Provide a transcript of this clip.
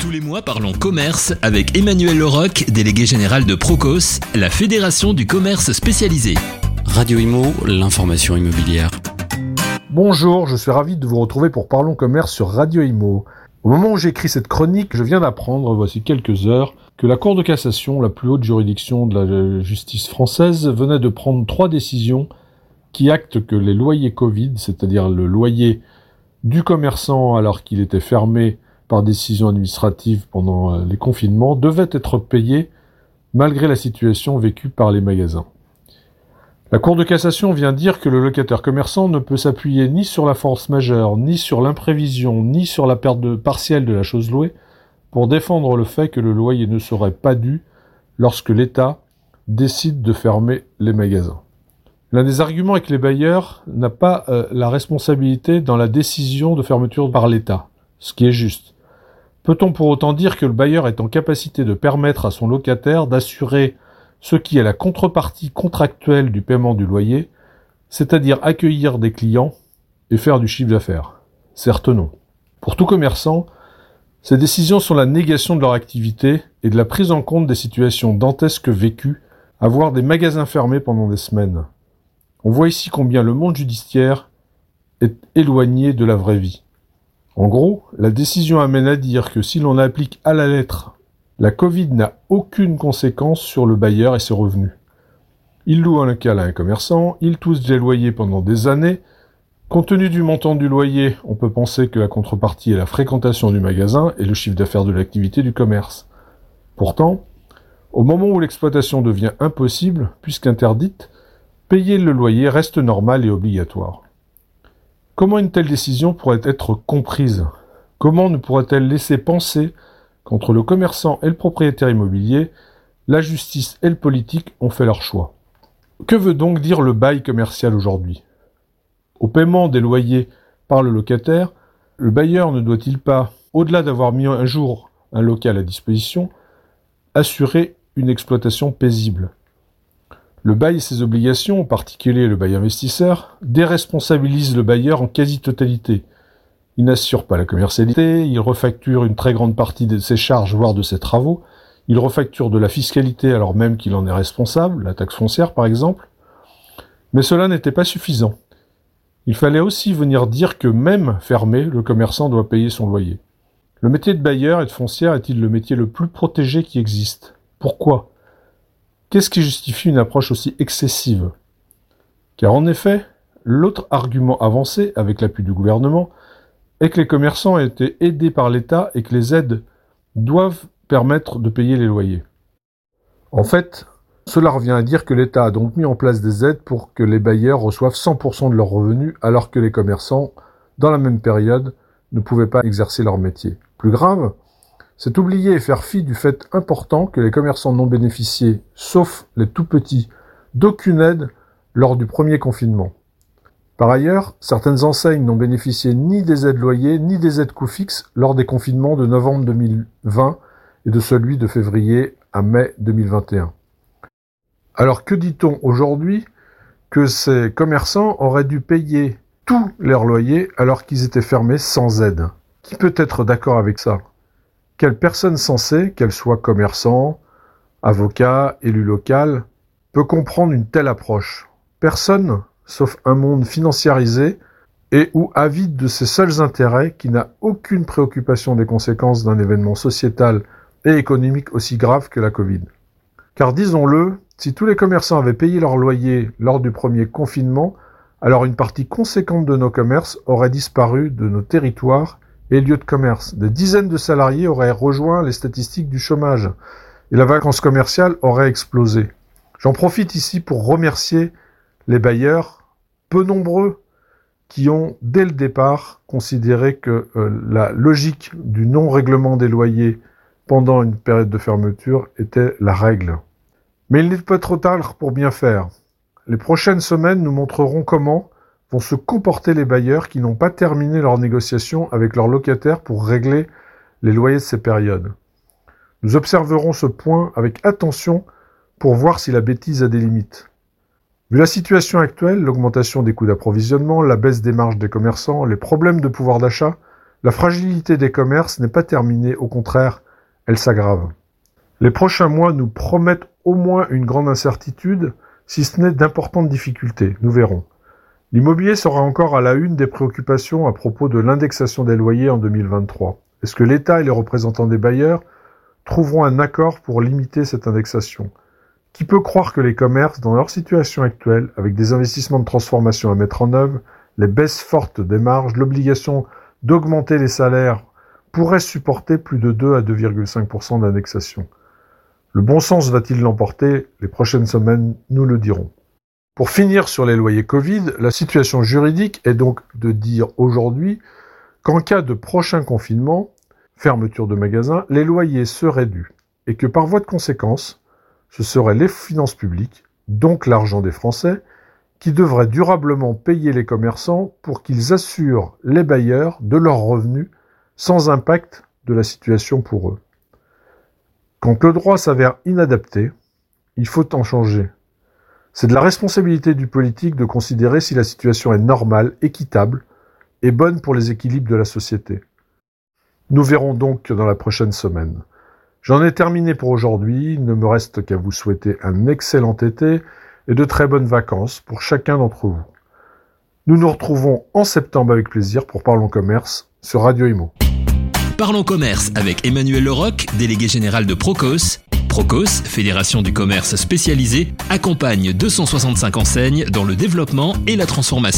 Tous les mois, parlons commerce avec Emmanuel Leroc, délégué général de Procos, la fédération du commerce spécialisé. Radio Imo, l'information immobilière. Bonjour, je suis ravi de vous retrouver pour Parlons Commerce sur Radio Imo. Au moment où j'écris cette chronique, je viens d'apprendre, voici quelques heures, que la Cour de cassation, la plus haute juridiction de la justice française, venait de prendre trois décisions qui actent que les loyers Covid, c'est-à-dire le loyer du commerçant alors qu'il était fermé par décision administrative pendant euh, les confinements, devaient être payés malgré la situation vécue par les magasins. La Cour de cassation vient dire que le locataire commerçant ne peut s'appuyer ni sur la force majeure, ni sur l'imprévision, ni sur la perte partielle de la chose louée pour défendre le fait que le loyer ne serait pas dû lorsque l'État décide de fermer les magasins. L'un des arguments est que les bailleurs n'a pas euh, la responsabilité dans la décision de fermeture par l'État, ce qui est juste. Peut-on pour autant dire que le bailleur est en capacité de permettre à son locataire d'assurer ce qui est la contrepartie contractuelle du paiement du loyer, c'est-à-dire accueillir des clients et faire du chiffre d'affaires? Certes non. Pour tout commerçant, ces décisions sont la négation de leur activité et de la prise en compte des situations dantesques vécues, à voir des magasins fermés pendant des semaines. On voit ici combien le monde judiciaire est éloigné de la vraie vie. En gros, la décision amène à dire que si l'on applique à la lettre la Covid n'a aucune conséquence sur le bailleur et ses revenus. Il loue un local à un commerçant, il touche des loyers pendant des années. Compte tenu du montant du loyer, on peut penser que la contrepartie est la fréquentation du magasin et le chiffre d'affaires de l'activité du commerce. Pourtant, au moment où l'exploitation devient impossible, puisqu'interdite, payer le loyer reste normal et obligatoire. Comment une telle décision pourrait être comprise? Comment ne pourrait-elle laisser penser Qu'entre le commerçant et le propriétaire immobilier, la justice et le politique ont fait leur choix? Que veut donc dire le bail commercial aujourd'hui? Au paiement des loyers par le locataire, le bailleur ne doit-il pas, au-delà d'avoir mis un jour un local à disposition, assurer une exploitation paisible? Le bail et ses obligations, en particulier le bail investisseur, déresponsabilisent le bailleur en quasi-totalité, il n'assure pas la commercialité, il refacture une très grande partie de ses charges, voire de ses travaux, il refacture de la fiscalité alors même qu'il en est responsable, la taxe foncière par exemple. Mais cela n'était pas suffisant. Il fallait aussi venir dire que même fermé, le commerçant doit payer son loyer. Le métier de bailleur et de foncière est-il le métier le plus protégé qui existe? Pourquoi? Qu'est-ce qui justifie une approche aussi excessive? Car en effet, l'autre argument avancé, avec l'appui du gouvernement, et que les commerçants ont été aidés par l'État et que les aides doivent permettre de payer les loyers. En fait, cela revient à dire que l'État a donc mis en place des aides pour que les bailleurs reçoivent 100% de leurs revenus alors que les commerçants, dans la même période, ne pouvaient pas exercer leur métier. Plus grave, c'est oublier et faire fi du fait important que les commerçants n'ont bénéficié, sauf les tout petits, d'aucune aide lors du premier confinement. Par ailleurs, certaines enseignes n'ont bénéficié ni des aides loyers ni des aides coûts fixes lors des confinements de novembre 2020 et de celui de février à mai 2021. Alors que dit-on aujourd'hui que ces commerçants auraient dû payer tous leurs loyers alors qu'ils étaient fermés sans aide? Qui peut être d'accord avec ça? Quelle personne sensée, qu'elle soit commerçant, avocat, élu local, peut comprendre une telle approche? Personne sauf un monde financiarisé et ou avide de ses seuls intérêts, qui n'a aucune préoccupation des conséquences d'un événement sociétal et économique aussi grave que la Covid. Car disons-le, si tous les commerçants avaient payé leur loyer lors du premier confinement, alors une partie conséquente de nos commerces aurait disparu de nos territoires et lieux de commerce. Des dizaines de salariés auraient rejoint les statistiques du chômage et la vacance commerciale aurait explosé. J'en profite ici pour remercier les bailleurs peu nombreux qui ont, dès le départ, considéré que euh, la logique du non-règlement des loyers pendant une période de fermeture était la règle. Mais il n'est pas trop tard pour bien faire. Les prochaines semaines nous montreront comment vont se comporter les bailleurs qui n'ont pas terminé leurs négociations avec leurs locataires pour régler les loyers de ces périodes. Nous observerons ce point avec attention pour voir si la bêtise a des limites. Vu la situation actuelle, l'augmentation des coûts d'approvisionnement, la baisse des marges des commerçants, les problèmes de pouvoir d'achat, La fragilité des commerces n'est pas terminée, au contraire, elle s'aggrave. Les prochains mois nous promettent au moins une grande incertitude, si ce n'est d'importantes difficultés, nous verrons. L'immobilier sera encore à la une des préoccupations à propos de l'indexation des loyers en 2023. Est-ce que l'État et les représentants des bailleurs trouveront un accord pour limiter cette indexation? Qui peut croire que les commerces, dans leur situation actuelle, avec des investissements de transformation à mettre en œuvre, les baisses fortes des marges, l'obligation d'augmenter les salaires, pourraient supporter plus de 2 à 2,5% d'indexation? Le bon sens va-t-il l'emporter? Les prochaines semaines nous le dirons. Pour finir sur les loyers Covid, la situation juridique est donc de dire aujourd'hui qu'en cas de prochain confinement, fermeture de magasins, les loyers seraient dus et que par voie de conséquence, ce seraient les finances publiques, donc l'argent des Français, qui devraient durablement payer les commerçants pour qu'ils assurent les bailleurs de leurs revenus sans impact de la situation pour eux. Quand le droit s'avère inadapté, il faut en changer. C'est de la responsabilité du politique de considérer si la situation est normale, équitable et bonne pour les équilibres de la société. Nous verrons donc dans la prochaine semaine. J'en ai terminé pour aujourd'hui, il ne me reste qu'à vous souhaiter un excellent été et de très bonnes vacances pour chacun d'entre vous. Nous nous retrouvons en septembre avec plaisir pour Parlons Commerce sur Radio Imo. Parlons Commerce avec Emmanuel Leroc, délégué général de Procos. Procos, fédération du commerce spécialisé, accompagne 265 enseignes dans le développement et la transformation.